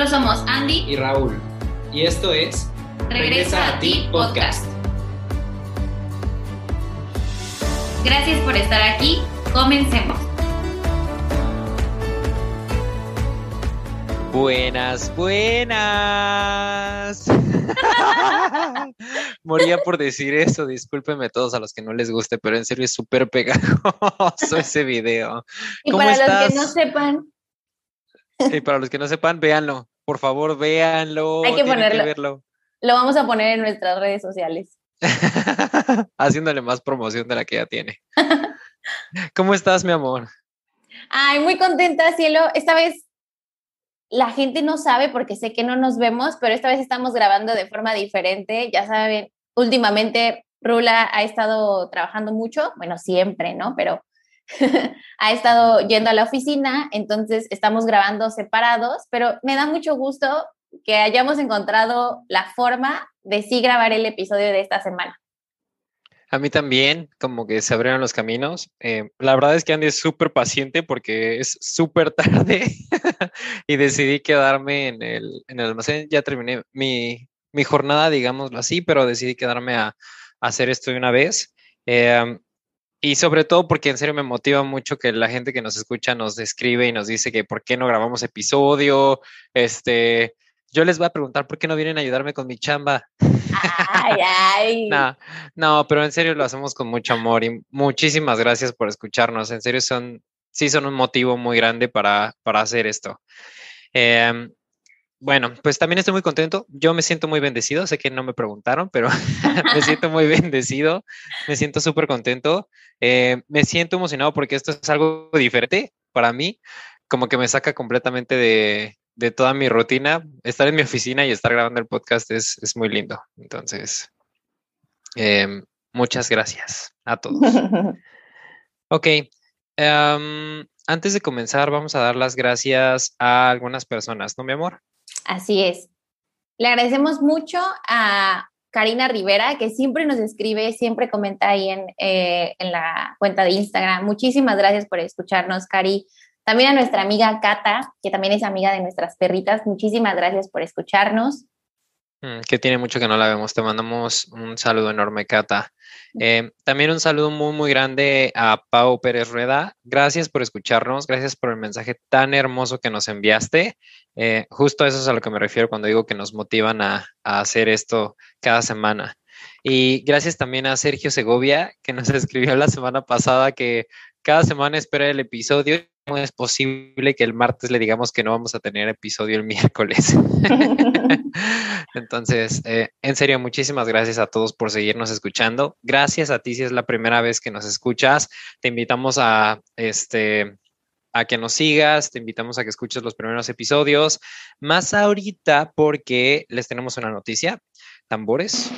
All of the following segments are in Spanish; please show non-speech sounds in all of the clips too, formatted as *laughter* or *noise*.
Nosotros somos Andy y Raúl. Y esto es Regresa, a ti podcast. Gracias por estar aquí. Comencemos. Buenas, buenas. *laughs* Moría por decir eso, discúlpenme todos a los que no les guste, pero en serio es súper pegajoso ese video. Y para los que no sepan. Y para los que no sepan, véanlo. Por favor, véanlo. Hay que ponerlo. Lo vamos a poner en nuestras redes sociales. *laughs* Haciéndole más promoción de la que ya tiene. *laughs* ¿Cómo estás, mi amor? Ay, muy contenta, cielo. Esta vez la gente no sabe porque sé que no nos vemos, pero esta vez estamos grabando de forma diferente. Ya saben, últimamente Rula ha estado trabajando mucho, bueno, siempre, ¿no? Pero *laughs* ha estado yendo a la oficina, entonces estamos grabando separados, pero me da mucho gusto que hayamos encontrado la forma de sí grabar el episodio de esta semana. A mí también, como que se abrieron los caminos. Eh, la verdad es que Andy es súper paciente porque es súper *laughs* tarde *laughs* y decidí quedarme en el, en el almacén. Ya terminé mi, mi, jornada, digámoslo así, pero decidí quedarme a, hacer esto de una vez. Eh, y sobre todo porque en serio me motiva mucho que la gente que nos escucha nos escribe y nos dice que por qué no grabamos episodio, este, yo les voy a preguntar por qué no vienen a ayudarme con mi chamba. Ay, ay. *laughs* no, no, pero en serio lo hacemos con mucho amor y muchísimas gracias por escucharnos. En serio son, sí son un motivo muy grande para, para hacer esto. Em, bueno, pues también estoy muy contento. Yo me siento muy bendecido. Sé que no me preguntaron, pero *laughs* me siento muy bendecido. Me siento súper contento. Eh, me siento emocionado porque esto es algo diferente para mí. Como que me saca completamente de, de toda mi rutina. Estar en mi oficina y estar grabando el podcast es, es muy lindo. Entonces, eh, muchas gracias a todos. *laughs* Ok. Um, antes de comenzar, vamos a dar las gracias a algunas personas, ¿no, mi amor? Así es. Le agradecemos mucho a Karina Rivera, que siempre nos escribe, siempre comenta ahí en, eh, en la cuenta de Instagram. Muchísimas gracias por escucharnos, Cari. También a nuestra amiga Cata, que también es amiga de nuestras perritas. Muchísimas gracias por escucharnos. Mm, que tiene mucho que no la vemos. Te mandamos un saludo enorme, Cata. Eh, también un saludo muy, muy grande a Pau Pérez Rueda. Gracias por escucharnos. Gracias por el mensaje tan hermoso que nos enviaste. Eh, justo eso es a lo que me refiero cuando digo que nos motivan a, a hacer esto cada semana. Y gracias también a Sergio Segovia, que nos *laughs* escribió la semana pasada que cada semana espera el episodio es posible que el martes le digamos que no vamos a tener episodio el miércoles. *laughs* Entonces, eh, en serio, muchísimas gracias a todos por seguirnos escuchando. Gracias a ti si es la primera vez que nos escuchas. Te invitamos a este a que nos sigas, te invitamos a que escuches los primeros episodios, más ahorita porque les tenemos una noticia. Tambores.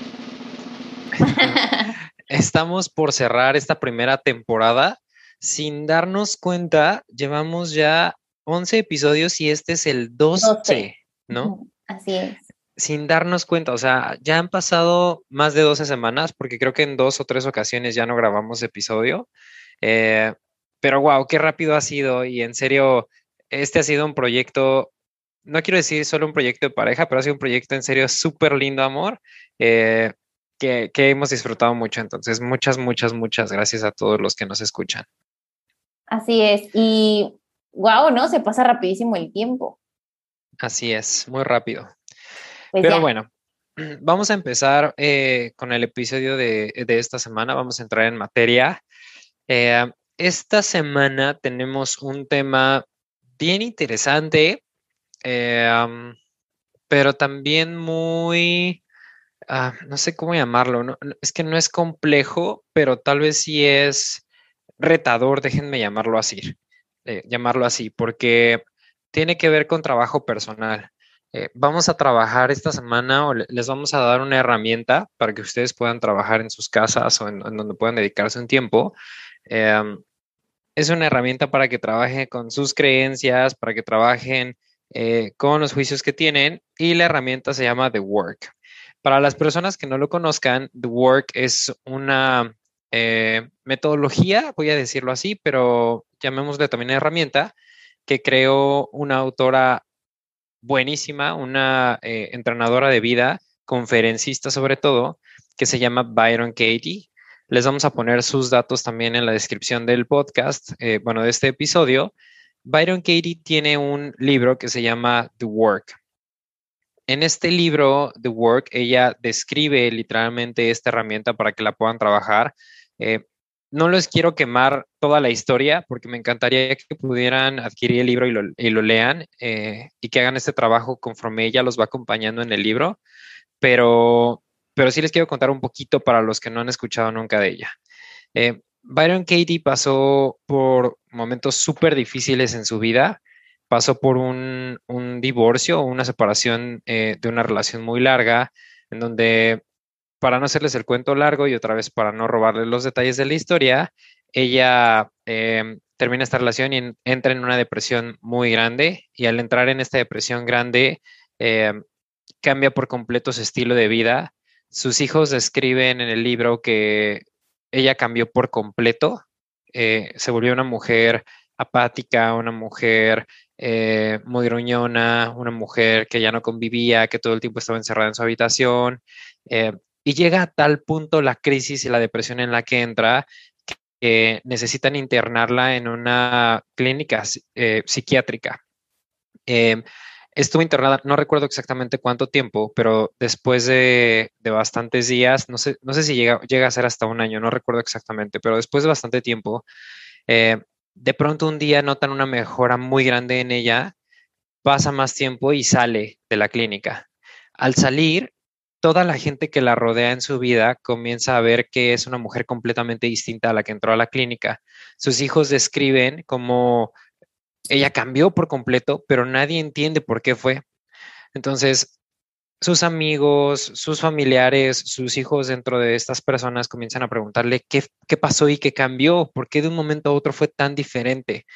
*laughs* Estamos por cerrar esta primera temporada sin darnos cuenta, llevamos ya 11 episodios y este es el 12, ¿no? Así es. Sin darnos cuenta, o sea, ya han pasado más de 12 semanas, porque creo que en dos o tres ocasiones ya no grabamos episodio. Eh, pero wow, qué rápido ha sido y en serio, este ha sido un proyecto, no quiero decir solo un proyecto de pareja, pero ha sido un proyecto en serio súper lindo, amor. Eh, que, que, hemos disfrutado mucho. Entonces, muchas, muchas, muchas gracias a todos los que nos escuchan. Así es. Y wow, ¿no? Se pasa rapidísimo el tiempo. Así es, muy rápido. Pues Pero bueno, *clears throat* vamos a empezar eh, con el episodio de, de, esta semana. Vamos a entrar en materia. Eh, esta semana tenemos un tema bien interesante, eh, pero también muy, uh, no sé cómo llamarlo, ¿no? es que no es complejo, pero tal vez sí es retador, déjenme llamarlo así, eh, llamarlo así, porque tiene que ver con trabajo personal. Eh, vamos a trabajar esta semana o les vamos a dar una herramienta para que ustedes puedan trabajar en sus casas o en, donde puedan dedicarse un tiempo. Em, es una herramienta para que trabajen con sus creencias, para que trabajen eh, con los juicios que tienen y la herramienta se llama The Work. Para las personas que no lo conozcan, The Work es una eh, metodología, voy a decirlo así, pero llamémosle también herramienta, que creó una autora buenísima, una eh, entrenadora de vida, conferencista sobre todo, que se llama Byron Katie. Les vamos a poner sus datos también en la descripción del podcast, eh, bueno, de este episodio. Byron Katie tiene un libro que se llama The Work. En este libro, The Work, ella describe literalmente esta herramienta para que la puedan trabajar. Eh, no les quiero quemar toda la historia porque me encantaría que pudieran adquirir el libro y lo, lean eh, y que hagan este trabajo conforme ella los va acompañando en el libro, pero, pero sí les quiero contar un poquito para los que no han escuchado nunca de ella. Eh, Byron Katie pasó por momentos súper difíciles en su vida, pasó por un, divorcio o una separación eh, de una relación muy larga, en donde para no hacerles el cuento largo y otra vez para no robarles los detalles de la historia, ella em, termina esta relación y entra en una depresión muy grande y al entrar en esta depresión grande em, cambia por completo su estilo de vida. Sus hijos describen en el libro que ella cambió por completo, eh, se volvió una mujer apática, una mujer eh, muy gruñona, una mujer que ya no convivía, que todo el tiempo estaba encerrada en su habitación. Eh, y llega a tal punto la crisis y la depresión en la que entra que necesitan internarla en una clínica eh, psiquiátrica. Em, estuvo internada, no recuerdo exactamente cuánto tiempo, pero después de, bastantes días, no sé, no sé si llega, llega, a ser hasta un año, no recuerdo exactamente, pero después de bastante tiempo, eh, de pronto un día notan una mejora muy grande en ella, pasa más tiempo y sale de la clínica. Al salir, toda la gente que la rodea en su vida comienza a ver que es una mujer completamente distinta a la que entró a la clínica. Sus hijos describen cómo ella cambió por completo, pero nadie entiende por qué fue. Entonces, sus amigos, sus familiares, sus hijos dentro de estas personas comienzan a preguntarle qué, pasó y qué cambió, por qué de un momento a otro fue tan diferente.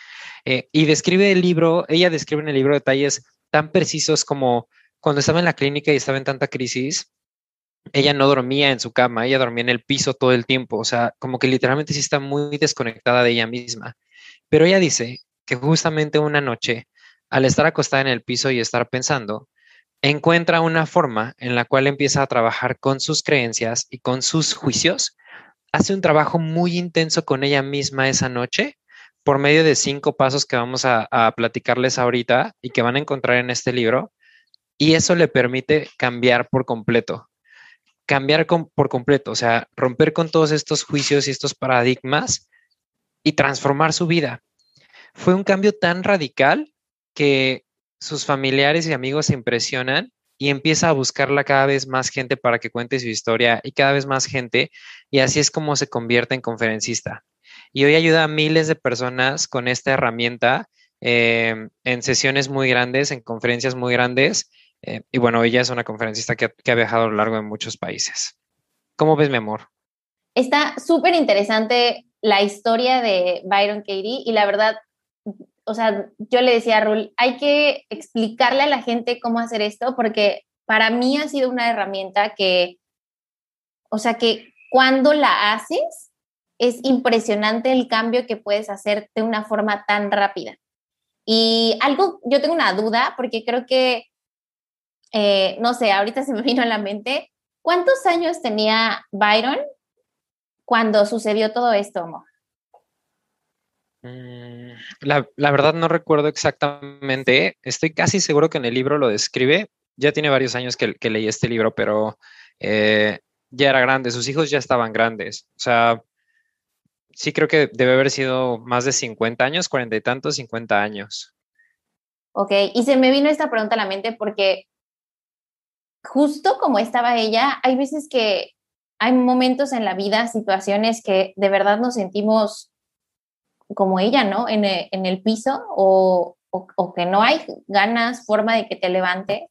Eh, y describe el libro, ella describe en el libro detalles tan precisos como cuando estaba en la clínica y estaba en tanta crisis, ella no dormía en su cama, ella dormía en el piso todo el tiempo, o sea, como que literalmente sí está muy desconectada de ella misma. Pero ella dice que justamente una noche, al estar acostada en el piso y estar pensando, encuentra una forma en la cual empieza a trabajar con sus creencias y con sus juicios. Hace un trabajo muy intenso con ella misma esa noche por medio de cinco pasos que vamos a, a platicarles ahorita y que van a encontrar en este libro. Y eso le permite cambiar por completo cambiar por completo, o sea, romper con todos estos juicios y estos paradigmas y transformar su vida. Fue un cambio tan radical que sus familiares y amigos se impresionan y empieza a buscarla cada vez más gente para que cuente su historia y cada vez más gente y así es como se convierte en conferencista. Y hoy ayuda a miles de personas con esta herramienta eh, en sesiones muy grandes, en conferencias muy grandes eh, y bueno, ella es una conferencista que, ha viajado a lo largo de muchos países. ¿Cómo ves, mi amor? Está súper interesante la historia de Byron Katie y la verdad, o sea, yo le decía a Rul, hay que explicarle a la gente cómo hacer esto porque para mí ha sido una herramienta que, o sea, que cuando la haces, es impresionante el cambio que puedes hacer de una forma tan rápida. Y algo, yo tengo una duda porque creo que eh, no sé, ahorita se me *laughs* vino a la mente, ¿cuántos años tenía Byron cuando sucedió todo esto, mm, La, verdad no recuerdo exactamente, estoy casi seguro que en el libro lo describe, ya tiene varios años que, leí este libro, pero eh, ya era grande, sus hijos ya estaban grandes, o sea, sí creo que debe haber sido más de 50 años, 40 y tantos, 50 años. Ok, y se me vino esta pregunta a la mente porque justo como estaba ella, hay veces que hay momentos en la vida, situaciones que de verdad nos sentimos como ella, ¿no? En el, en el piso o, o, que no hay ganas, forma de que te levantes.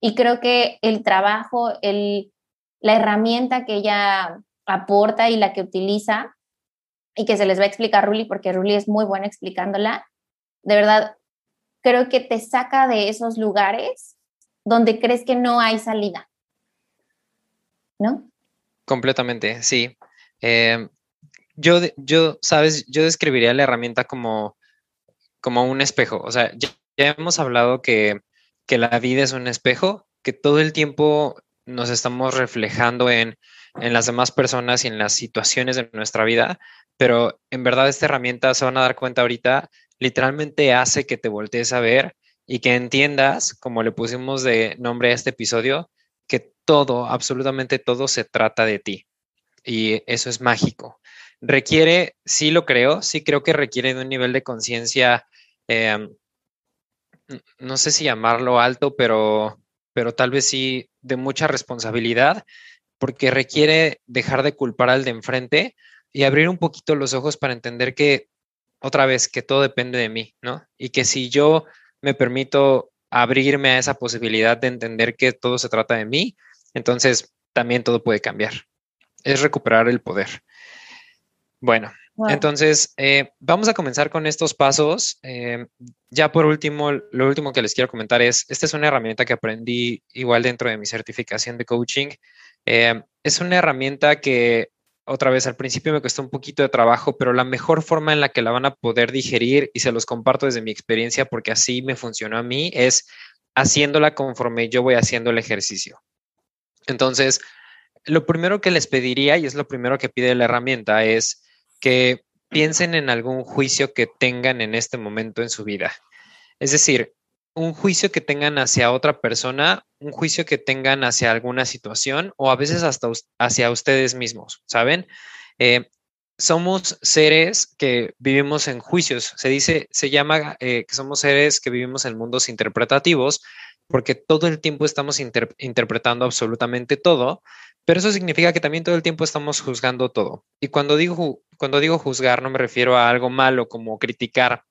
Y creo que el trabajo, el, la herramienta que ella aporta y la que utiliza, y que se les va a explicar Ruli, porque Ruli es muy buena explicándola, de verdad, creo que te saca de esos lugares donde crees que no hay salida. ¿No? Completamente, sí. Eh, yo, yo, sabes, yo describiría la herramienta como, como un espejo. O sea, ya, hemos hablado que que la vida es un espejo, que todo el tiempo nos estamos reflejando en, en las demás personas y en las situaciones de nuestra vida, pero en verdad esta herramienta, se van a dar cuenta ahorita, literalmente hace que te voltees a ver y que entiendas, como le pusimos de nombre a este episodio, que todo, absolutamente todo se trata de ti. Y eso es mágico. Requiere, sí lo creo, sí creo que requiere de un nivel de conciencia, em, no sé si llamarlo alto, pero, pero tal vez sí de mucha responsabilidad, porque requiere dejar de culpar al de enfrente y abrir un poquito los ojos para entender que, otra vez, que todo depende de mí, ¿no? Y que si yo me permito abrirme a esa posibilidad de entender que todo se trata de mí, entonces también todo puede cambiar. Es recuperar el poder. Bueno, entonces eh, vamos a comenzar con estos pasos. Eh, ya por último, lo último que les quiero comentar es, esta es una herramienta que aprendí igual dentro de mi certificación de coaching. Eh, es una herramienta que otra vez al principio me costó un poquito de trabajo, pero la mejor forma en la que la van a poder digerir, y se los comparto desde mi experiencia porque así me funcionó a mí, es haciéndola conforme yo voy haciendo el ejercicio. Entonces, lo primero que les pediría, y es lo primero que pide la herramienta, es que piensen en algún juicio que tengan en este momento en su vida. Es decir, un juicio que tengan hacia otra persona, un juicio que tengan hacia alguna situación o a veces hasta hacia ustedes mismos, ¿saben? Eh, somos seres que vivimos en juicios. Se dice, se llama eh, que somos seres que vivimos en mundos interpretativos porque todo el tiempo estamos interpretando absolutamente todo, pero eso significa que también todo el tiempo estamos juzgando todo. Y cuando digo, cuando digo juzgar no me refiero a algo malo como criticar.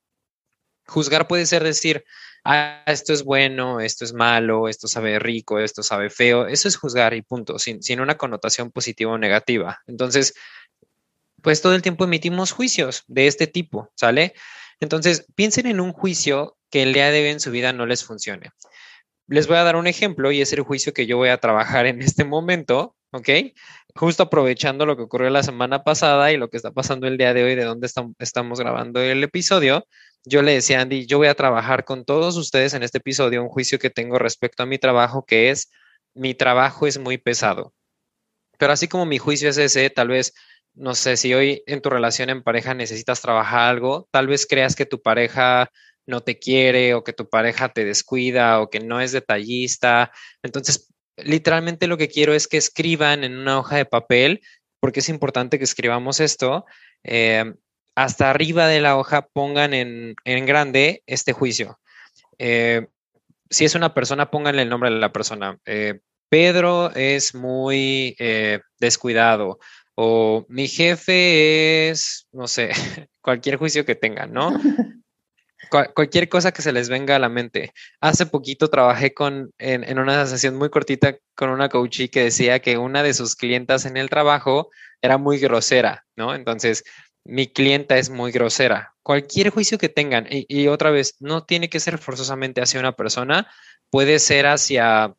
Juzgar puede ser decir, ah, esto es bueno, esto es malo, esto sabe rico, esto sabe feo. Eso es juzgar y punto, sin, sin una connotación positiva o negativa. Entonces, pues todo el tiempo emitimos juicios de este tipo, ¿sale? Entonces, piensen en un juicio que el día de hoy en su vida no les funcione. Les voy a dar un ejemplo y es el juicio que yo voy a trabajar en este momento, ¿ok? Justo aprovechando lo que ocurrió la semana pasada y lo que está pasando el día de hoy, de dónde estamos grabando el episodio, yo le decía a Andy, yo voy a trabajar con todos ustedes en este episodio un juicio que tengo respecto a mi trabajo, que es, mi trabajo es muy pesado. Pero así como mi juicio es ese, tal vez, no sé, si hoy en tu relación en pareja necesitas trabajar algo, tal vez creas que tu pareja no te quiere o que tu pareja te descuida o que no es detallista. Entonces, literalmente lo que quiero es que escriban en una hoja de papel, porque es importante que escribamos esto. Eh, hasta arriba de la hoja pongan en, grande este juicio. Eh, si es una persona, pónganle el nombre de la persona. Eh, Pedro es muy eh, descuidado o mi jefe es, no sé, *laughs* cualquier juicio que tengan, ¿no? *laughs* cualquier cosa que se les venga a la mente. Hace poquito trabajé con, en, en una sesión muy cortita con una coachee que decía que una de sus clientas en el trabajo era muy grosera, ¿no? Entonces, mi clienta es muy grosera. Cualquier juicio que tengan, y, otra vez, no tiene que ser forzosamente hacia una persona, puede ser hacia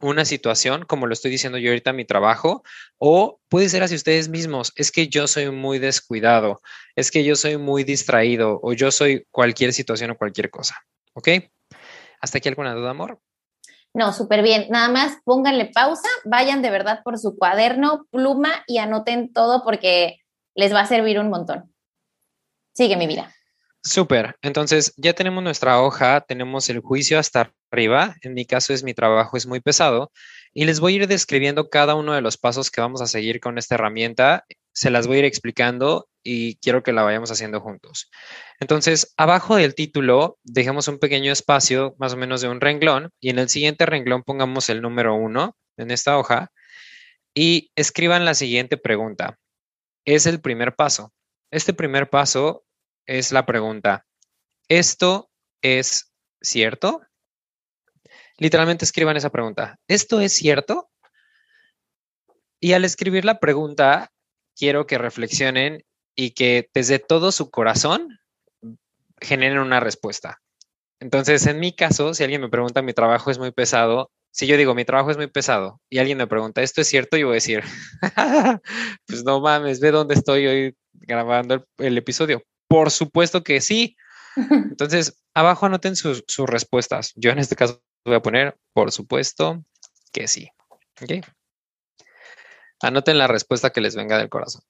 una situación, como lo estoy diciendo yo ahorita, mi trabajo, o puede ser hacia ustedes mismos. Es que yo soy muy descuidado, es que yo soy muy distraído, o yo soy cualquier situación o cualquier cosa. ¿Ok? ¿Hasta aquí alguna duda, amor? No, súper bien. Nada más pónganle pausa, vayan de verdad por su cuaderno, pluma y anoten todo porque les va a servir un montón. Sigue mi vida. Súper. Entonces, ya tenemos nuestra hoja, tenemos el juicio hasta arriba. En mi caso es mi trabajo, es muy pesado. Y les voy a ir describiendo cada uno de los pasos que vamos a seguir con esta herramienta. Se las voy a ir explicando y quiero que la vayamos haciendo juntos. Entonces, abajo del título, dejemos un pequeño espacio, más o menos de un renglón, y en el siguiente renglón pongamos el número uno en esta hoja y escriban la siguiente pregunta es el primer paso. Este primer paso es la pregunta, ¿esto es cierto? Literalmente escriban esa pregunta, ¿esto es cierto? Y al escribir la pregunta, quiero que reflexionen y que desde todo su corazón generen una respuesta. Entonces, en mi caso, si alguien me pregunta, mi trabajo es muy pesado, si yo digo, mi trabajo es muy pesado y alguien me pregunta, ¿esto es cierto? Yo voy a decir, *laughs* pues no mames, ve dónde estoy hoy grabando el, episodio. Por supuesto que sí. *laughs* Entonces, abajo anoten sus, respuestas. Yo en este caso voy a poner, por supuesto que sí. Anoten la respuesta que les venga del corazón.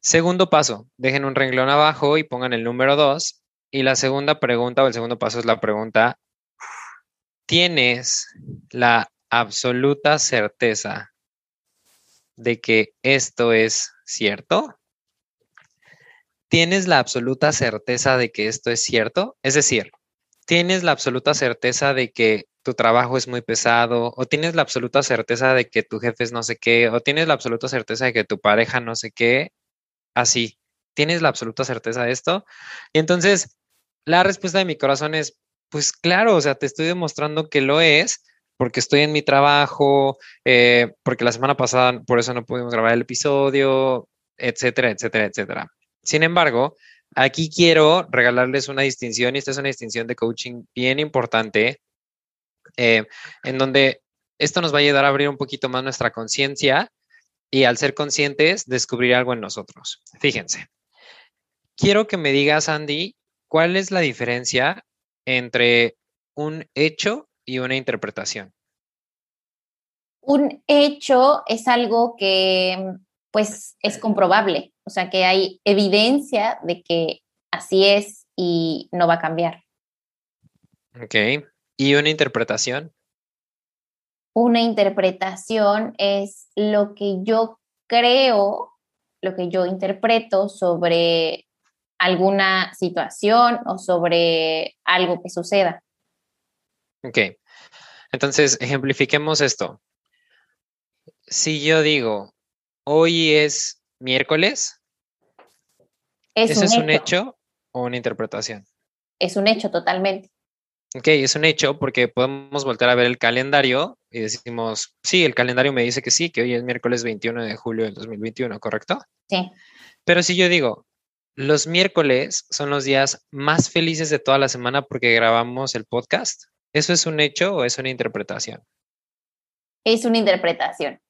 Segundo paso, dejen un renglón abajo y pongan el número 2. Y la segunda pregunta o el segundo paso es la pregunta, ¿tienes la absoluta certeza de que esto es cierto? ¿Tienes la absoluta certeza de que esto es cierto? Es decir, ¿tienes la absoluta certeza de que tu trabajo es muy pesado? ¿O tienes la absoluta certeza de que tu jefe es no sé qué? ¿O tienes la absoluta certeza de que tu pareja no sé qué? Así, ¿tienes la absoluta certeza de esto? Y entonces, la respuesta de mi corazón es, pues claro, o sea, te estoy demostrando que lo es porque estoy en mi trabajo, eh, porque la semana pasada por eso no pudimos grabar el episodio, etcétera, etcétera, etcétera. Sin embargo, aquí quiero regalarles una distinción y esta es una distinción de coaching bien importante, eh, en donde esto nos va a ayudar a abrir un poquito más nuestra conciencia y al ser conscientes descubrir algo en nosotros. Fíjense, quiero que me digas, Andy, cuál es la diferencia entre un hecho y una interpretación? Un hecho es algo que pues es comprobable, o sea que hay evidencia de que así es y no va a cambiar. Ok. ¿Y una interpretación? Una interpretación es lo que yo creo, lo que yo interpreto sobre alguna situación o sobre algo que suceda. Ok. Entonces, ejemplifiquemos esto. Si yo digo, hoy es miércoles, es ¿eso es un hecho o una interpretación? Es un hecho totalmente. Ok, es un hecho porque podemos volver a ver el calendario y decimos, sí, el calendario me dice que sí, que hoy es miércoles 21 de julio del 2021, ¿correcto? Sí. Pero si yo digo, los miércoles son los días más felices de toda la semana porque grabamos el podcast, ¿Eso es un hecho o es una interpretación? Es una interpretación.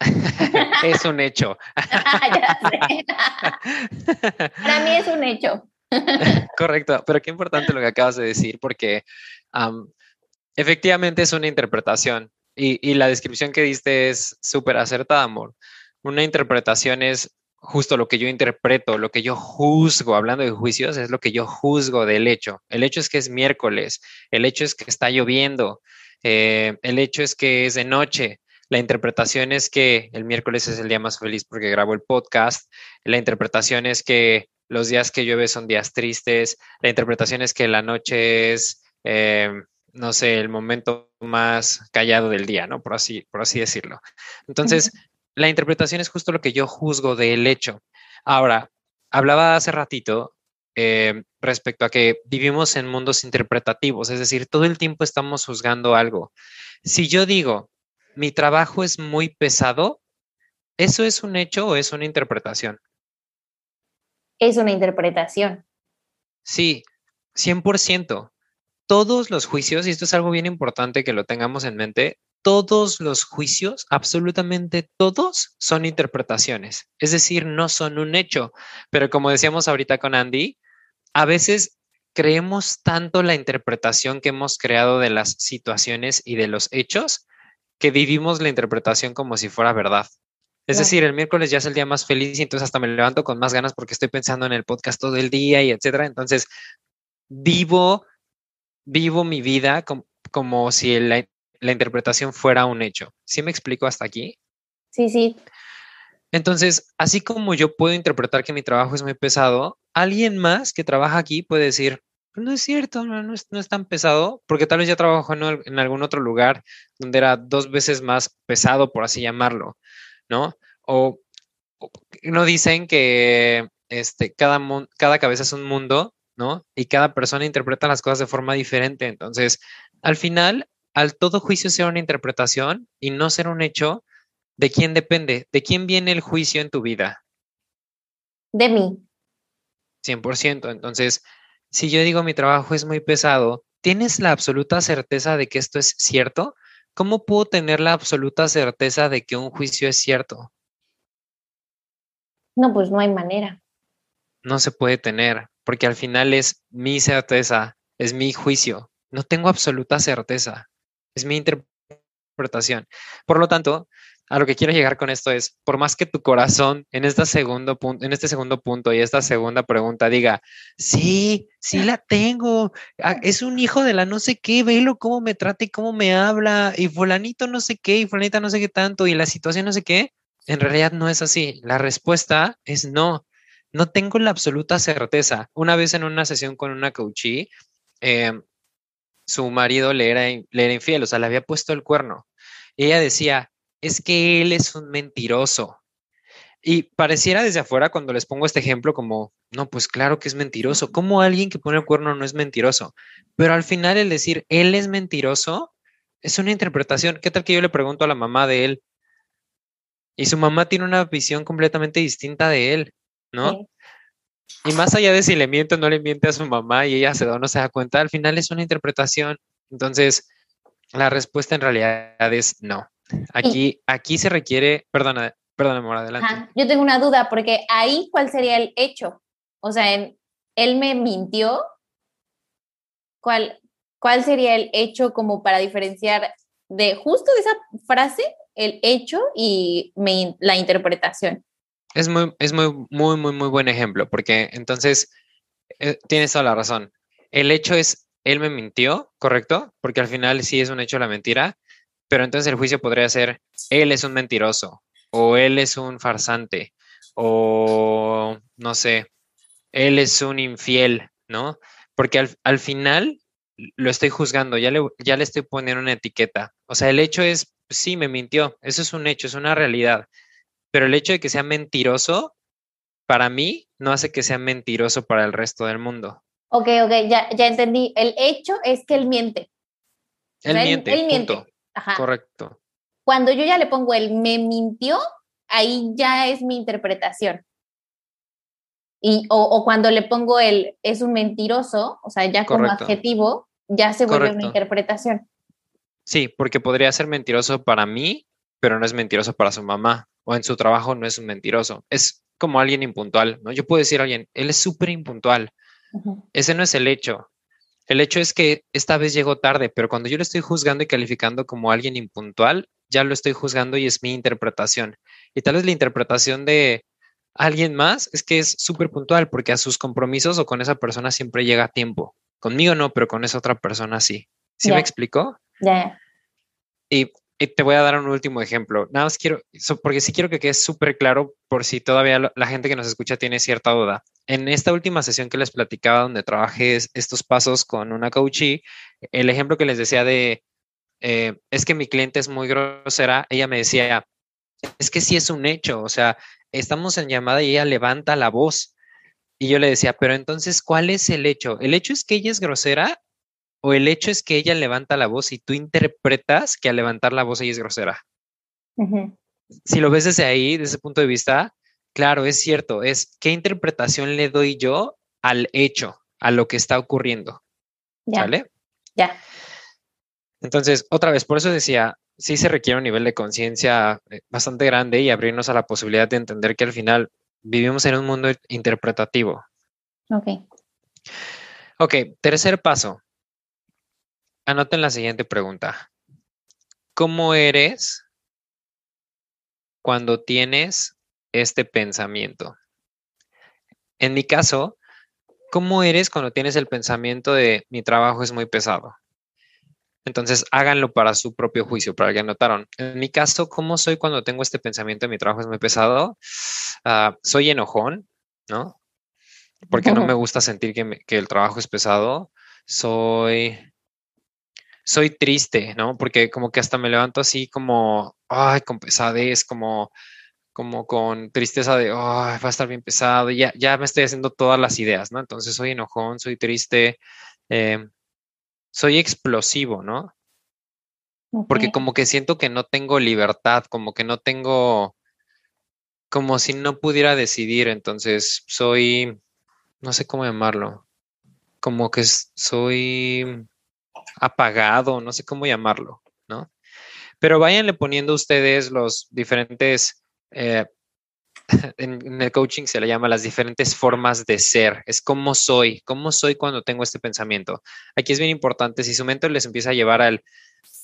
*laughs* es un hecho. *laughs* *laughs* Para mí es un hecho. Correcto, pero qué importante lo que acabas de decir porque efectivamente es una interpretación y, y la descripción que diste es súper acertada, amor. Una interpretación es justo lo que yo interpreto, lo que yo juzgo, hablando de juicios, es lo que yo juzgo del hecho. El hecho es que es miércoles, el hecho es que está lloviendo, eh, el hecho es que es de noche. La interpretación es que el miércoles es el día más feliz porque grabo el podcast. La interpretación es que los días que llueve son días tristes. La interpretación es que la noche es, eh, no sé, el momento más callado del día, ¿no? Por así, por así decirlo. Entonces, la interpretación es justo lo que yo juzgo del hecho. Ahora, hablaba hace ratito eh, respecto a que vivimos en mundos interpretativos, es decir, todo el tiempo estamos juzgando algo. Si yo digo, mi trabajo es muy pesado, ¿eso es un hecho o es una interpretación? Es una interpretación. Sí, 100%. Todos los juicios, y esto es algo bien importante que lo tengamos en mente, todos los juicios, absolutamente todos, son interpretaciones, es decir, no son un hecho. Pero como decíamos ahorita con Andy, a veces creemos tanto la interpretación que hemos creado de las situaciones y de los hechos que vivimos la interpretación como si fuera verdad. Es decir, el miércoles ya es el día más feliz y entonces hasta me levanto con más ganas porque estoy pensando en el podcast todo el día y etcétera. Entonces, vivo, vivo mi vida como, como si el, la interpretación fuera un hecho. ¿Sí me explico hasta aquí? Sí, sí. Entonces, así como yo puedo interpretar que mi trabajo es muy pesado, alguien más que trabaja aquí puede decir, pues, no es cierto, no, es, tan pesado, porque tal vez ya trabajo en, algún otro lugar donde era dos veces más pesado, por así llamarlo, ¿no? O, no dicen que este, cada, cada cabeza es un mundo, ¿no? Y cada persona interpreta las cosas de forma diferente. Entonces, al final, al todo juicio ser una interpretación y no ser un hecho, ¿de quién depende? ¿De quién viene el juicio en tu vida? De mí. 100%. Entonces, si yo digo mi trabajo es muy pesado, ¿tienes la absoluta certeza de que esto es cierto? ¿Cómo puedo tener la absoluta certeza de que un juicio es cierto? No, pues no hay manera. No se puede tener, porque al final es mi certeza, es mi juicio, no tengo absoluta certeza. Es mi interpretación. Por lo tanto, a lo que quiero llegar con esto es, por más que tu corazón en, este segundo punto, en este segundo punto y esta segunda pregunta diga, sí, sí la tengo, ah, es un hijo de la no sé qué, velo cómo me trata y cómo me habla, y fulanito no sé qué, y fulanita no sé qué tanto, y la situación no sé qué, en realidad no es así. La respuesta es no. No tengo la absoluta certeza. Una vez en una sesión con una coachee, em, su marido le era, le era infiel, o sea, le había puesto el cuerno. Y ella decía, es que él es un mentiroso. Y pareciera desde afuera cuando les pongo este ejemplo como, no, pues claro que es mentiroso. ¿Cómo alguien que pone el cuerno no es mentiroso? Pero al final el decir, él es mentiroso, es una interpretación. ¿Qué tal que yo le pregunto a la mamá de él? Y su mamá tiene una visión completamente distinta de él, ¿no? Y más allá de si le miente o no le miente a su mamá y ella se da o no se da cuenta, al final es una interpretación. Entonces, la respuesta en realidad es no. Aquí, aquí se requiere, perdona, perdona, amor, adelante. Yo tengo una duda, porque ahí, ¿cuál sería el hecho? O sea, él me mintió. ¿Cuál, ¿Cuál sería el hecho como para diferenciar de justo de esa frase, el hecho y la interpretación? Es muy, es muy, muy, muy, muy buen ejemplo, porque entonces eh, tienes toda la razón. El hecho es, él me mintió, ¿correcto? Porque al final sí es un hecho la mentira, pero entonces el juicio podría ser, él es un mentiroso, o él es un farsante, o no sé, él es un infiel, ¿no? Porque al, final lo estoy juzgando, ya le, ya le estoy poniendo una etiqueta. O sea, el hecho es, sí, me mintió, eso es un hecho, es una realidad, pero el hecho de que sea mentiroso, para mí, no hace que sea mentiroso para el resto del mundo. Ok, ok, ya, ya entendí. El hecho es que él miente. Él, miente, él, miente. Correcto. Cuando yo ya le pongo el me mintió, ahí ya es mi interpretación. Y, o, cuando le pongo el es un mentiroso, o sea, ya como adjetivo, ya se vuelve una interpretación. Sí, porque podría ser mentiroso para mí, pero no es mentiroso para su mamá. O en su trabajo no es un mentiroso. Es como alguien impuntual, ¿no? Yo puedo decir a alguien, él es súper impuntual. Ese no es el hecho. El hecho es que esta vez llegó tarde, pero cuando yo lo estoy juzgando y calificando como alguien impuntual, ya lo estoy juzgando y es mi interpretación. Y tal vez la interpretación de alguien más es que es súper puntual porque a sus compromisos o con esa persona siempre llega a tiempo. Conmigo no, pero con esa otra persona sí. ¿Sí me explicó? Ya. Y y te voy a dar un último ejemplo. Nada más quiero, porque sí quiero que quede súper claro por si todavía la gente que nos escucha tiene cierta duda. En esta última sesión que les platicaba, donde trabajé estos pasos con una coachee, el ejemplo que les decía de, eh, es que mi cliente es muy grosera, ella me decía, es que sí es un hecho, o sea, estamos en llamada y ella levanta la voz. Y yo le decía, pero entonces, ¿cuál es el hecho? ¿El hecho es que ella es grosera o el hecho es que ella levanta la voz y tú interpretas que al levantar la voz ella es grosera. Si lo ves desde ahí, desde ese punto de vista, claro, es cierto, es qué interpretación le doy yo al hecho, a lo que está ocurriendo. Ya. ¿Vale? Ya. Entonces, otra vez, por eso decía, sí se requiere un nivel de conciencia eh, bastante grande y abrirnos a la posibilidad de entender que al final vivimos en un mundo interpretativo. Ok. Ok, tercer paso. Anoten la siguiente pregunta. ¿Cómo eres cuando tienes este pensamiento? En mi caso, ¿cómo eres cuando tienes el pensamiento de mi trabajo es muy pesado? Entonces, háganlo para su propio juicio, para que anotaron. En mi caso, ¿cómo soy cuando tengo este pensamiento de mi trabajo es muy pesado? Ah, soy enojón, ¿no? Porque no me gusta sentir que, que el trabajo es pesado. Soy soy triste, ¿no? Porque como que hasta me levanto así como, ay, con pesadez, como, como con tristeza de, ay, va a estar bien pesado, ya, ya me estoy haciendo todas las ideas, ¿no? Entonces soy enojón, soy triste, em, soy explosivo, ¿no? Porque como que siento que no tengo libertad, como que no tengo, como si no pudiera decidir, entonces soy, no sé cómo llamarlo, como que soy apagado, no sé cómo llamarlo, ¿no? Pero váyanle poniendo ustedes los diferentes eh, *laughs* en, el coaching se le llama las diferentes formas de ser, es cómo soy, cómo soy cuando tengo este pensamiento. Aquí es bien importante, si su mente les empieza a llevar al,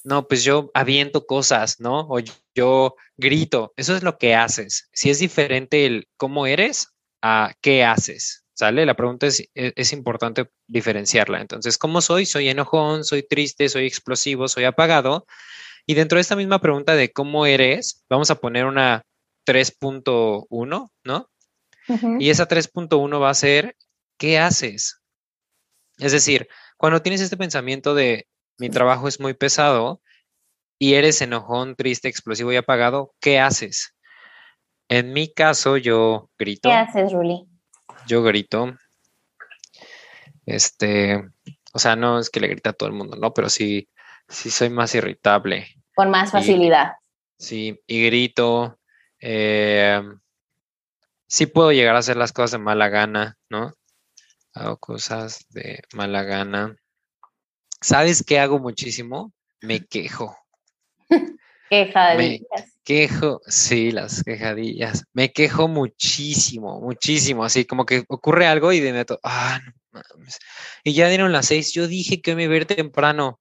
no, pues yo aviento cosas, ¿no? O yo grito, eso es lo que haces. Si es diferente el cómo eres a qué haces, ¿sale? La pregunta es, e, es, importante diferenciarla. Entonces, ¿cómo soy? Soy enojón, soy triste, soy explosivo, soy apagado. Y dentro de esta misma pregunta de cómo eres, vamos a poner una 3.1, ¿no? Y esa 3.1 va a ser, ¿qué haces? Es decir, cuando tienes este pensamiento de mi trabajo es muy pesado y eres enojón, triste, explosivo y apagado, ¿qué haces? En mi caso, yo grito. ¿Qué haces, Ruli? Yo grito. Este, o sea, no es que le grita a todo el mundo, ¿no? Pero sí, sí soy más irritable. Con más facilidad. sí, y grito. Eh, sí puedo llegar a hacer las cosas de mala gana, ¿no? Hago cosas de mala gana. ¿Sabes qué hago muchísimo? Me quejo. *laughs* Quejadillas. Quejo, sí, las quejadillas. Me quejo muchísimo, muchísimo. Así como que ocurre algo y de meto, ah, no mames. Y ya dieron las seis. Yo dije que me iba a ir temprano.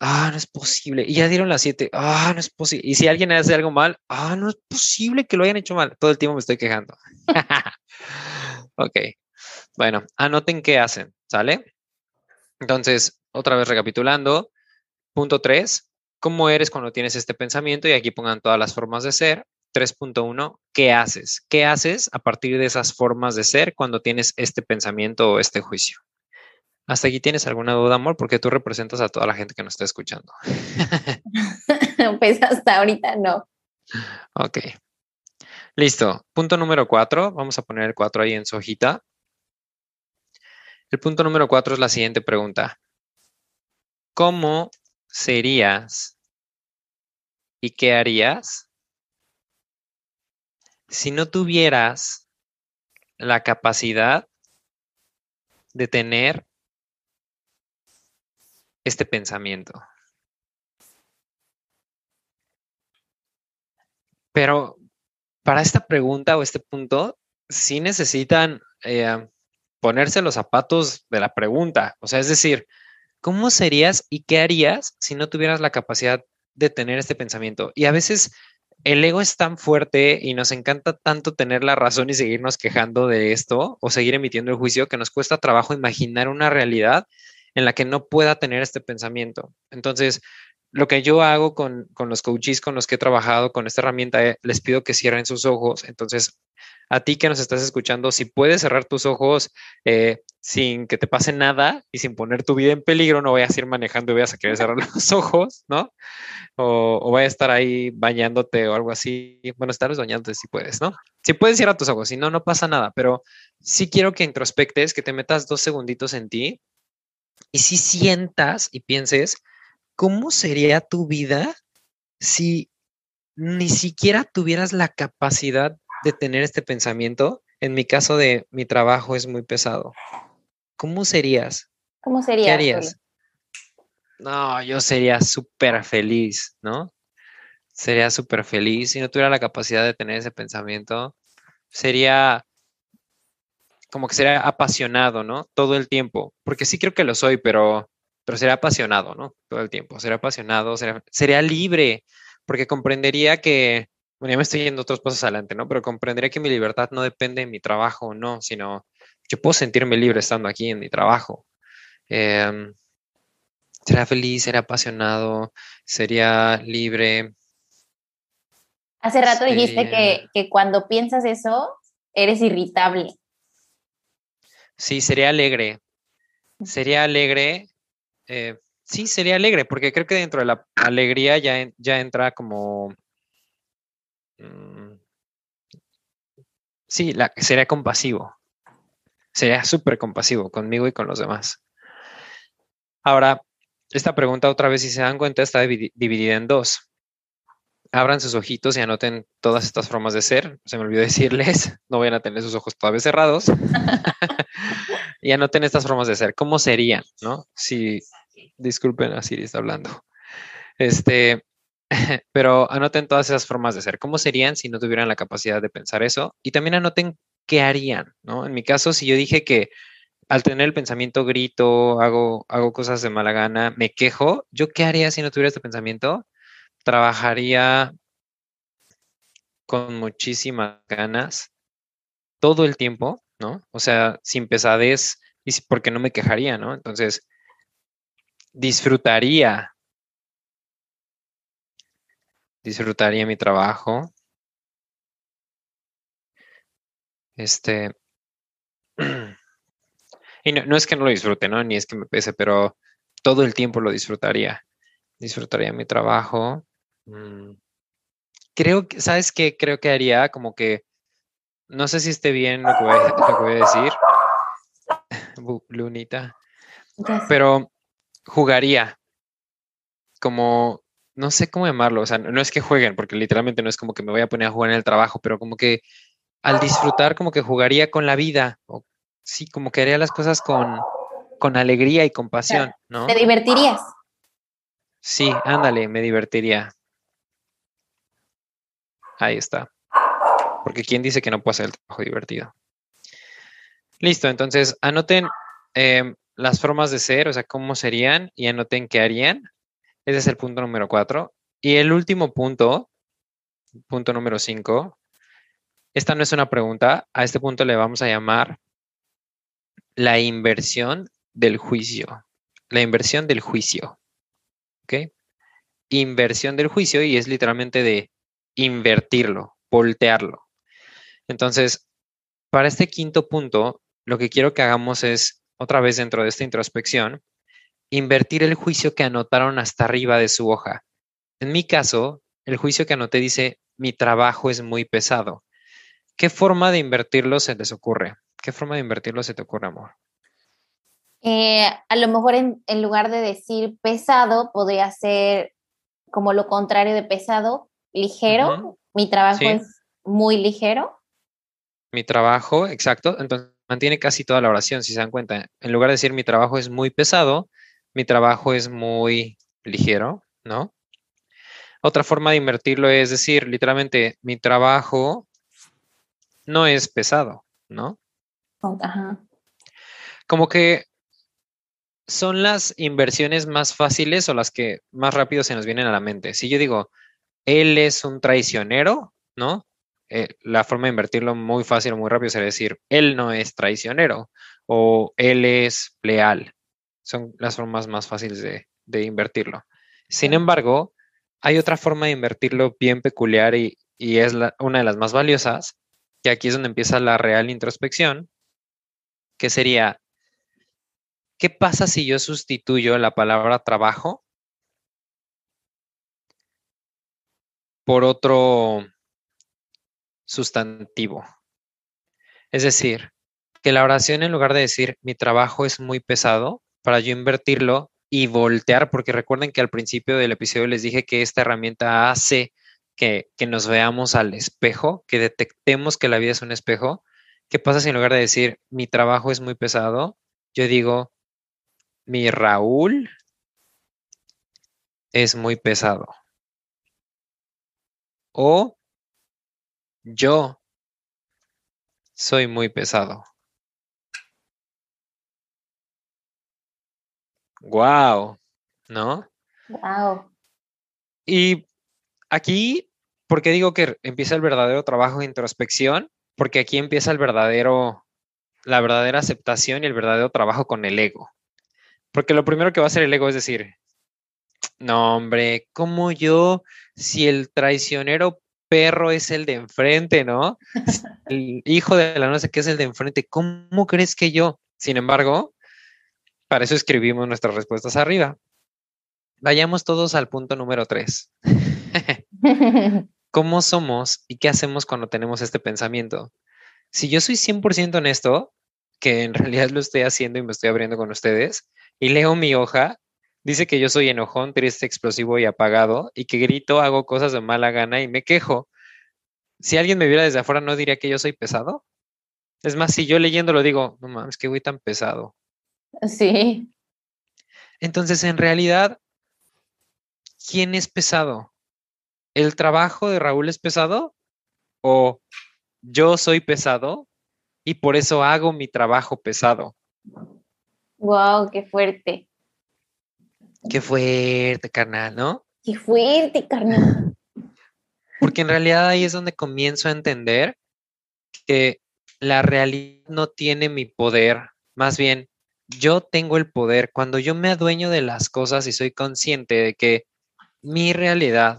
Ah, no es posible. Y ya dieron las siete. Ah, no es posible. Y si alguien hace algo mal, ah, no es posible que lo hayan hecho mal. Todo el tiempo me estoy quejando. *laughs* ok. Bueno, anoten qué hacen, ¿sale? Entonces, otra vez recapitulando. Punto 3, ¿cómo eres cuando tienes este pensamiento? Y aquí pongan todas las formas de ser. 3.1, ¿qué haces? ¿Qué haces a partir de esas formas de ser cuando tienes este pensamiento o este juicio? ¿Hasta aquí tienes alguna duda, amor? Porque tú representas a toda la gente que nos está escuchando. *laughs* pues hasta ahorita no. Ok. Listo. Punto número 4. Vamos a poner el 4 ahí en su hojita. El punto número 4 es la siguiente pregunta. ¿Cómo serías y qué harías si no tuvieras la capacidad de tener este pensamiento? Pero para esta pregunta o este punto, sí necesitan eh, ponerse los zapatos de la pregunta. O sea, es decir, ¿cómo serías y qué harías si no tuvieras la capacidad de tener este pensamiento? Y a veces el ego es tan fuerte y nos encanta tanto tener la razón y seguirnos quejando de esto o seguir emitiendo el juicio que nos cuesta trabajo imaginar una realidad en la que no pueda tener este pensamiento. Entonces, lo que yo hago con, con los coaches con los que he trabajado con esta herramienta, eh, les pido que cierren sus ojos. Entonces, a ti que nos estás escuchando, si puedes cerrar tus ojos eh, sin que te pase nada y sin poner tu vida en peligro, no vayas a ir manejando y vayas a querer cerrar *laughs* los ojos, ¿no? O, o vayas a estar ahí bañándote o algo así. Bueno, estar bañándote si puedes, ¿no? Si puedes, cierra tus ojos, si no, no pasa nada, pero sí quiero que introspectes, que te metas dos segunditos en ti y si sientas y pienses, ¿cómo sería tu vida si ni siquiera tuvieras la capacidad de tener este pensamiento? En mi caso de mi trabajo es muy pesado. ¿Cómo serías? ¿Cómo serías? ¿Qué harías? No, yo sería súper feliz, ¿no? Sería súper feliz si no tuviera la capacidad de tener ese pensamiento. Sería como que sería apasionado, ¿no? Todo el tiempo. Porque sí creo que lo soy, pero pero será apasionado, ¿no? Todo el tiempo, será apasionado, sería libre, porque comprendería que, bueno, ya me estoy yendo otros pasos adelante, ¿no? Pero comprendería que mi libertad no depende de mi trabajo, no, sino yo puedo sentirme libre estando aquí en mi trabajo. Eh, será feliz, será apasionado, sería libre. Hace rato dijiste que, que cuando piensas eso, eres irritable. Sí, sería alegre. Sería alegre eh, sí, sería alegre, porque creo que dentro de la alegría ya, entra como... Mm, sí, la, sería compasivo. Sería súper compasivo conmigo y con los demás. Ahora, esta pregunta otra vez, si se dan cuenta, está dividida en dos. Abran sus ojitos y anoten todas estas formas de ser. Se me olvidó *laughs* decirles, no vayan a tener sus ojos todavía cerrados. *laughs* y anoten estas formas de ser. ¿Cómo serían, no? Si, disculpen, así está hablando. Este, *laughs* pero anoten todas esas formas de ser. ¿Cómo serían si no tuvieran la capacidad de pensar eso? Y también anoten qué harían, ¿no? En mi caso, si yo dije que al tener el pensamiento grito, hago, hago cosas de mala gana, me quejo, ¿yo qué haría si no tuviera este pensamiento? Trabajaría con muchísimas ganas todo el tiempo, ¿no? O sea, sin pesadez y porque no me quejaría, ¿no? Entonces, disfrutaría, disfrutaría mi trabajo. Este, *clears throat* y no, es que no lo disfrute, ¿no? Ni es que me pese, pero todo el tiempo lo disfrutaría. Disfrutaría mi trabajo. Mm, creo que, ¿sabes qué? Creo que haría como que, no sé si esté bien lo que voy, a *laughs* decir, *laughs* Lunita, pero jugaría como, no sé cómo llamarlo, o sea, no es que jueguen, porque literalmente no es como que me voy a poner a jugar en el trabajo, pero como que al disfrutar, como que jugaría con la vida, o sí, como que haría las cosas con, con alegría y con pasión, ¿no? ¿Te divertirías? Sí, ándale, me divertiría. Ahí está. Porque ¿quién dice que no puede hacer el trabajo divertido? Listo, entonces anoten em, las formas de ser, o sea, cómo serían y anoten qué harían. Ese es el punto número cuatro. Y el último punto, punto número cinco, esta no es una pregunta, a este punto le vamos a llamar la inversión del juicio. La inversión del juicio. ¿Ok? Inversión del juicio y es literalmente de invertirlo, voltearlo. Entonces, para este quinto punto, lo que quiero que hagamos es, otra vez dentro de esta introspección, invertir el juicio que anotaron hasta arriba de su hoja. En mi caso, el juicio que anoté dice, mi trabajo es muy pesado. ¿Qué forma de invertirlo se les ocurre? ¿Qué forma de invertirlo se te ocurre, amor? Eh, a lo mejor en, lugar de decir pesado, podría ser como lo contrario de pesado, ligero. Mi trabajo es muy ligero. Mi trabajo, exacto. Entonces mantiene casi toda la oración, si se dan cuenta. En lugar de decir mi trabajo es muy pesado, mi trabajo es muy ligero, ¿no? Otra forma de invertirlo es decir, literalmente, mi trabajo no es pesado, ¿no? Ajá. Como que son las inversiones más fáciles o las que más rápido se nos vienen a la mente. Si yo digo, él es un traicionero, ¿no? Eh, la forma de invertirlo muy fácil o muy rápido sería decir, él no es traicionero o él es leal. Son las formas más fáciles de, invertirlo. Sin embargo, hay otra forma de invertirlo bien peculiar y, es una de las más valiosas, que aquí es donde empieza la real introspección, que sería, ¿qué pasa si yo sustituyo la palabra trabajo por otro sustantivo? Es decir, que la oración en lugar de decir mi trabajo es muy pesado, para yo invertirlo y voltear, porque recuerden que al principio del episodio les dije que esta herramienta hace que, que, nos veamos al espejo, que detectemos que la vida es un espejo, ¿Qué pasa si en lugar de decir mi trabajo es muy pesado, yo digo mi Raúl es muy pesado? O yo soy muy pesado. Wow, ¿no? Wow. Y aquí, ¿por qué digo que empieza el verdadero trabajo de introspección? porque aquí empieza el verdadero, la verdadera aceptación y el verdadero trabajo con el ego. Porque lo primero que va a hacer el ego es decir, no, hombre, como yo, si el traicionero perro es el de enfrente, ¿no? *laughs* El hijo de la no sé qué es el de enfrente, ¿cómo crees que yo? Sin embargo, para eso escribimos nuestras respuestas arriba. Vayamos todos al punto número tres. *laughs* *laughs* cómo somos y qué hacemos cuando tenemos este pensamiento. Si yo soy 100% honesto, que en realidad lo estoy haciendo y me estoy abriendo con ustedes, y leo mi hoja, dice que yo soy enojón, triste, explosivo y apagado, y que grito, hago cosas de mala gana y me quejo. Si alguien me viera desde afuera, ¿no diría que yo soy pesado? Es más, si yo leyendo lo digo, no mames, que voy tan pesado. Sí. Entonces, en realidad, ¿quién es pesado? ¿el trabajo de Raúl es pesado? ¿O yo soy pesado y por eso hago mi trabajo pesado? Wow, qué fuerte. Qué fuerte, carnal, ¿no? Qué fuerte, carnal. *laughs* Porque en realidad ahí es donde comienzo a entender que la realidad no tiene mi poder, más bien yo tengo el poder. Cuando yo me adueño de las cosas y soy consciente de que mi realidad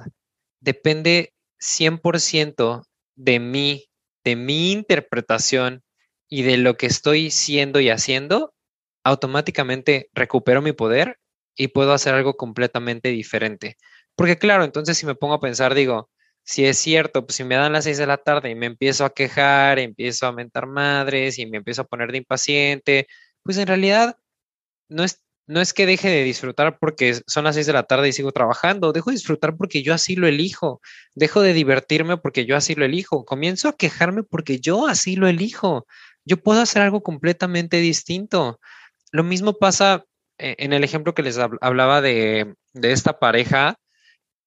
depende 100% de mí, de mi interpretación y de lo que estoy siendo y haciendo, automáticamente recupero mi poder y puedo hacer algo completamente diferente. Porque claro, entonces si me pongo a pensar, digo, si es cierto, pues si me dan las seis de la tarde y me empiezo a quejar, empiezo a mentar madres y me empiezo a poner de impaciente, pues en realidad no es, no es que deje de disfrutar porque son las seis de la tarde y sigo trabajando, dejo de disfrutar porque yo así lo elijo, dejo de divertirme porque yo así lo elijo, comienzo a quejarme porque yo así lo elijo, yo puedo hacer algo completamente distinto. Lo mismo pasa en el ejemplo que les hablaba de, esta pareja,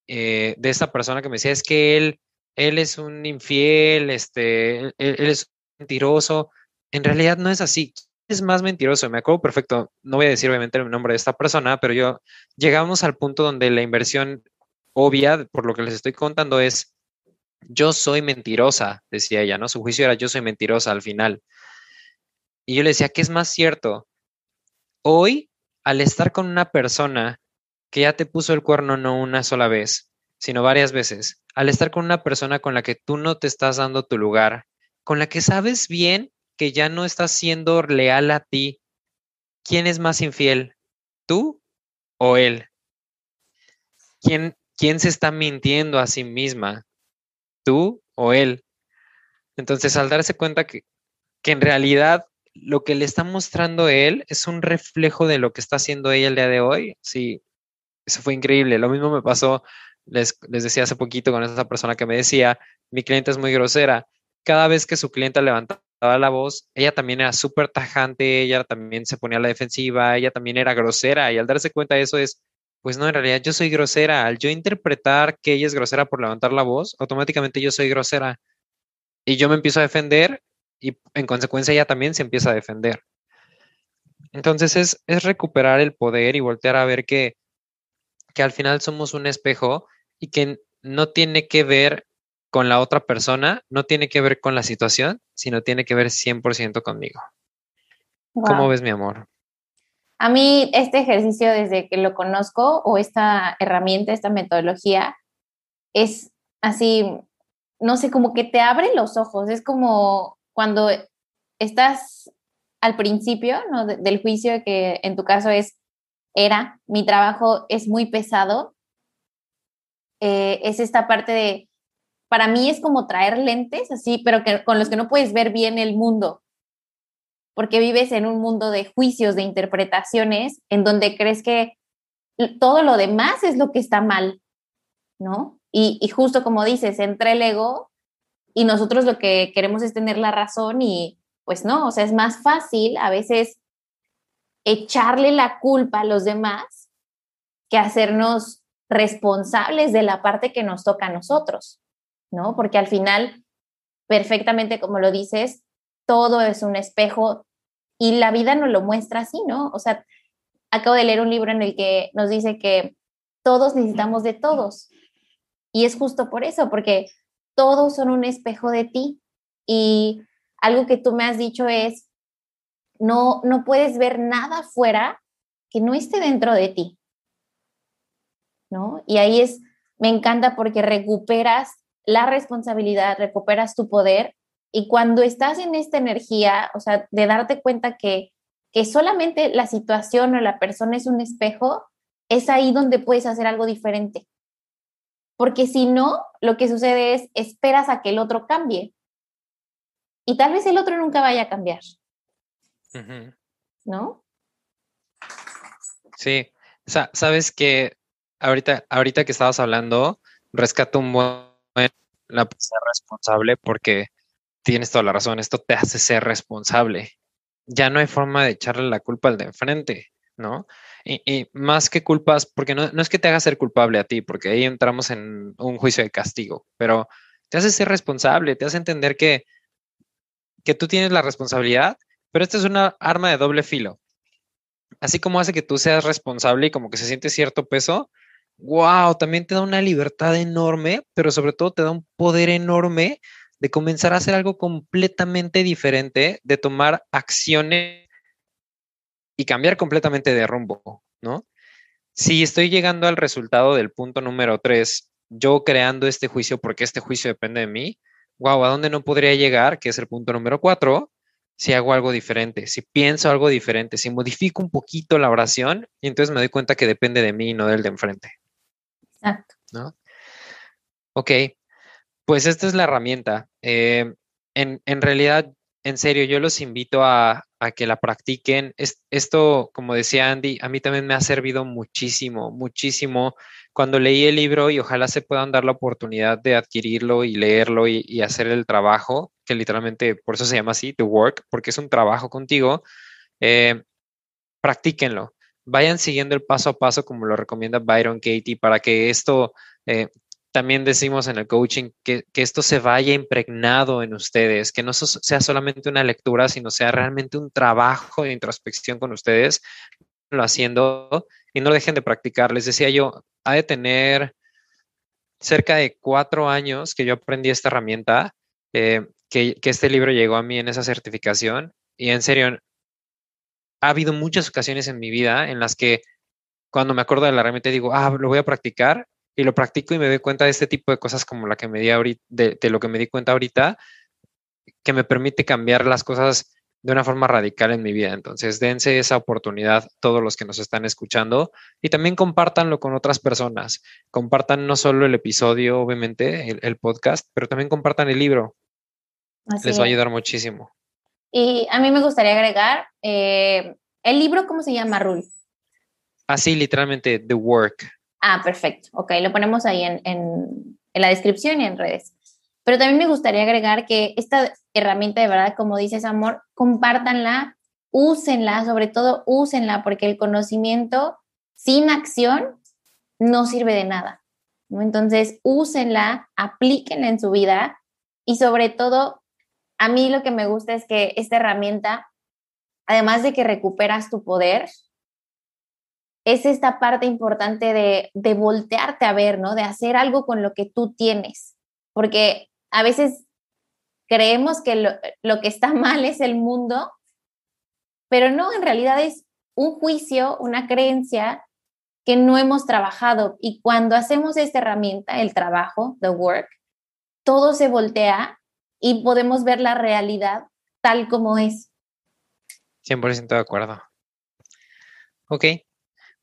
eh, de esta persona que me decía, es que él, él es un infiel, este, él, es mentiroso. En realidad no es así. Es más mentiroso, me acuerdo perfecto, no voy a decir obviamente el nombre de esta persona, pero yo llegamos al punto donde la inversión obvia, por lo que les estoy contando, es yo soy mentirosa, decía ella, ¿no? Su juicio era yo soy mentirosa al final. Y yo le decía, ¿qué es más cierto? Hoy al estar con una persona que ya te puso el cuerno no una sola vez, sino varias veces, al estar con una persona con la que tú no te estás dando tu lugar, con la que sabes bien que ya no estás siendo leal a ti, ¿quién es más infiel? ¿Tú o él? ¿Quién, quién se está mintiendo a sí misma? ¿Tú o él? Entonces, al darse cuenta que, que en realidad lo que le está mostrando él es un reflejo de lo que está haciendo ella el día de hoy. Sí, eso fue increíble. Lo mismo me pasó, les, decía hace poquito con esa persona que me decía, mi cliente es muy grosera. Cada vez que su cliente levantaba la voz, ella también era súper tajante, ella también se ponía a la defensiva, ella también era grosera y al darse cuenta de eso es, pues no, en realidad yo soy grosera. Al yo interpretar que ella es grosera por levantar la voz, automáticamente yo soy grosera. Y yo me empiezo a defender y en consecuencia ella también se empieza a defender. Entonces es, es recuperar el poder y voltear a ver que, que al final somos un espejo y que no tiene que ver con la otra persona, no tiene que ver con la situación, sino tiene que ver 100% conmigo. ¿Cómo ves mi amor? A mí este ejercicio desde que lo conozco o esta herramienta, esta metodología, es así, no sé, como que te abre los ojos, es como cuando estás al principio ¿no? del juicio, que en tu caso es, era, mi trabajo es muy pesado, eh, es esta parte de, para mí es como traer lentes, así, pero que, con los que no puedes ver bien el mundo, porque vives en un mundo de juicios, de interpretaciones, en donde crees que todo lo demás es lo que está mal, ¿no? Y, y justo como dices, entre el ego y nosotros lo que queremos es tener la razón y pues no, o sea, es más fácil a veces echarle la culpa a los demás que hacernos responsables de la parte que nos toca a nosotros, ¿no? Porque al final, perfectamente como lo dices, todo es un espejo y la vida nos lo muestra así, ¿no? O sea, acabo de leer un libro en el que nos dice que todos necesitamos de todos. Y es justo por eso, porque todos son un espejo de ti. Y algo que tú me has dicho es, no, no puedes ver nada fuera que no esté dentro de ti. ¿No? Y ahí es, me encanta porque recuperas la responsabilidad, recuperas tu poder y cuando estás en esta energía, o sea, de darte cuenta que, que solamente la situación o la persona es un espejo, es ahí donde puedes hacer algo diferente porque si no, lo que sucede es esperas a que el otro cambie. Y tal vez el otro nunca vaya a cambiar. ¿No? Sí. Sabes que ahorita, ahorita que estabas hablando, rescato un buen la ser responsable porque tienes toda la razón, esto te hace ser responsable. Ya no hay forma de echarle la culpa al de enfrente, ¿no? Y, más que culpas, porque no, no, es que te haga ser culpable a ti, porque ahí entramos en un juicio de castigo, pero te hace ser responsable, te hace entender que, que tú tienes la responsabilidad, pero esta es una arma de doble filo. Así como hace que tú seas responsable y como que se siente cierto peso, wow, también te da una libertad enorme, pero sobre todo te da un poder enorme de comenzar a hacer algo completamente diferente, de tomar acciones y cambiar completamente de rumbo, ¿no? Si estoy llegando al resultado del punto número tres, yo creando este juicio porque este juicio depende de mí, wow, ¿a dónde no podría llegar? Que es el punto número cuatro, si hago algo diferente, si pienso algo diferente, si modifico un poquito la oración, y entonces me doy cuenta que depende de mí y no del de enfrente. Exacto. ¿No? Ok, pues esta es la herramienta. Eh, en, en, realidad, en serio, yo los invito a, a que la practiquen. esto, como decía Andy, a mí también me ha servido muchísimo, muchísimo cuando leí el libro y ojalá se puedan dar la oportunidad de adquirirlo y leerlo y, hacer el trabajo, que literalmente por eso se llama así, The Work, porque es un trabajo contigo. Eh, practíquenlo. Vayan siguiendo el paso a paso como lo recomienda Byron Katie para que esto eh, también decimos en el coaching que, esto se vaya impregnado en ustedes, que no sea solamente una lectura, sino sea realmente un trabajo de introspección con ustedes, lo haciendo y no dejen de practicar. Les decía yo, ha de tener cerca de cuatro años que yo aprendí esta herramienta, eh, que, que este libro llegó a mí en esa certificación y en serio, ha habido muchas ocasiones en mi vida en las que cuando me acuerdo de la herramienta digo, ah, lo voy a practicar y lo practico y me doy cuenta de este tipo de cosas como la que me di ahorita, de, lo que me di cuenta ahorita, que me permite cambiar las cosas de una forma radical en mi vida. Entonces, dense esa oportunidad todos los que nos están escuchando y también compártanlo con otras personas. Compartan no solo el episodio, obviamente, el, podcast, pero también compartan el libro. Les va a ayudar muchísimo. Y a mí me gustaría agregar, eh, el libro, ¿cómo se llama, Rul? Así, literalmente, The Work. Ah, perfecto. Ok, lo ponemos ahí en, en, la descripción y en redes. Pero también me gustaría agregar que esta herramienta de verdad, como dices, amor, compártanla, úsenla, sobre todo úsenla, porque el conocimiento sin acción no sirve de nada. Entonces, úsenla, aplíquenla en su vida y sobre todo, a mí lo que me gusta es que esta herramienta, además de que recuperas tu poder, es esta parte importante de, voltearte a ver, ¿no? De hacer algo con lo que tú tienes. Porque a veces creemos que lo, lo, que está *laughs* mal es el mundo, pero no, en realidad es un juicio, una creencia que no hemos trabajado. Y cuando hacemos esta herramienta, el trabajo, the work, todo se voltea y podemos ver la realidad tal como es. 100% de acuerdo. Ok,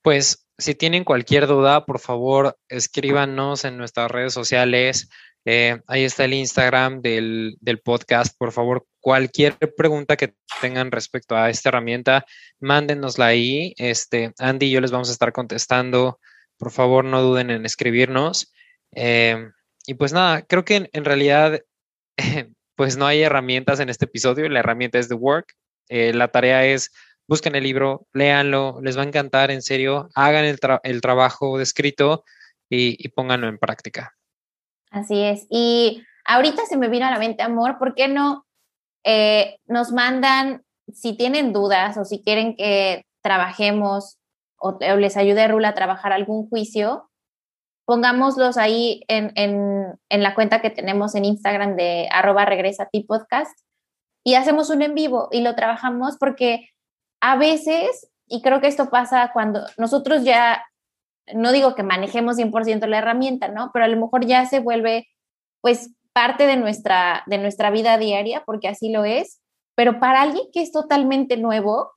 pues si tienen cualquier duda, por favor, escríbanos en nuestras redes sociales. Eh, ahí está el Instagram del, podcast. Por favor, cualquier pregunta que tengan respecto a esta herramienta, mándenosla ahí. Este, Andy y yo les vamos a estar contestando. Por favor, no duden en escribirnos. Eh, y pues nada, creo que en, realidad, *laughs* pues no hay herramientas en este episodio. La herramienta es The Work. Eh, la tarea es busquen el libro, léanlo, les va a encantar, en serio, hagan el, trabajo descrito y, y pónganlo en práctica. Así es. Y ahorita se me vino a la mente, amor, ¿por qué no eh, nos mandan, si tienen dudas o si quieren que trabajemos o, les ayude Rula a trabajar algún juicio, pongámoslos ahí en, en, en, la cuenta que tenemos en Instagram de arroba regresa podcast y hacemos un en vivo y lo trabajamos porque a veces, y creo que esto pasa cuando nosotros ya, no digo que manejemos 100% la herramienta, ¿no? Pero a lo mejor ya se vuelve, pues, parte de nuestra, de nuestra vida diaria, porque así lo es. Pero para alguien que es totalmente nuevo,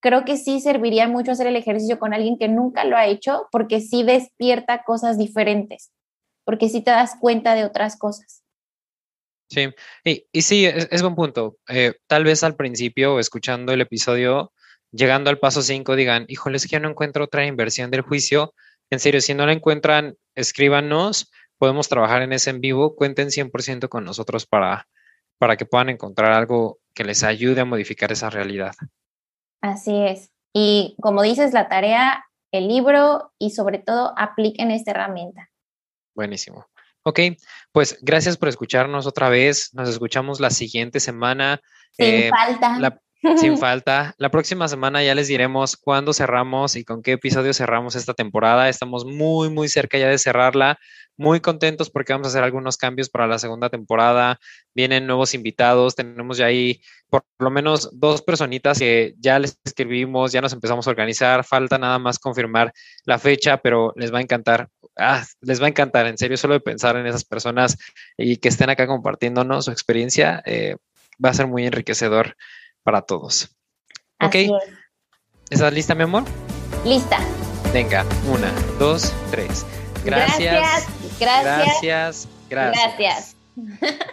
creo que sí serviría mucho hacer el ejercicio con alguien que nunca lo ha hecho, porque sí despierta cosas diferentes, porque sí te das cuenta de otras cosas. Sí, y, y sí, es, buen punto. Eh, tal vez al principio, escuchando el episodio, llegando al paso 5, digan, híjole, es que yo no encuentro otra inversión del juicio. En serio, si no la encuentran, escríbanos, podemos trabajar en ese en vivo, cuenten 100% con nosotros para, para que puedan encontrar algo que les ayude a modificar esa realidad. Así es. Y como dices, la tarea, el libro y sobre todo apliquen esta herramienta. Buenísimo. Ok, pues gracias por escucharnos otra vez. Nos escuchamos la siguiente semana. Sin eh, falta. Sin *laughs* falta. La próxima semana ya les diremos cuándo cerramos y con qué episodio cerramos esta temporada. Estamos muy, muy cerca ya de cerrarla. Muy contentos porque vamos a hacer algunos cambios para la segunda temporada. Vienen nuevos invitados. Tenemos ya ahí por lo menos dos personitas que ya les escribimos, ya nos empezamos a organizar. Falta nada más confirmar la fecha, pero les va a encantar. Ah, les va a encantar, en serio, solo de pensar en esas personas y que estén acá compartiéndonos su experiencia, eh, va a ser muy enriquecedor para todos. ok. ¿Estás lista, mi amor? Lista. Venga, una, dos, tres. Gracias. Gracias. Gracias. Gracias. gracias.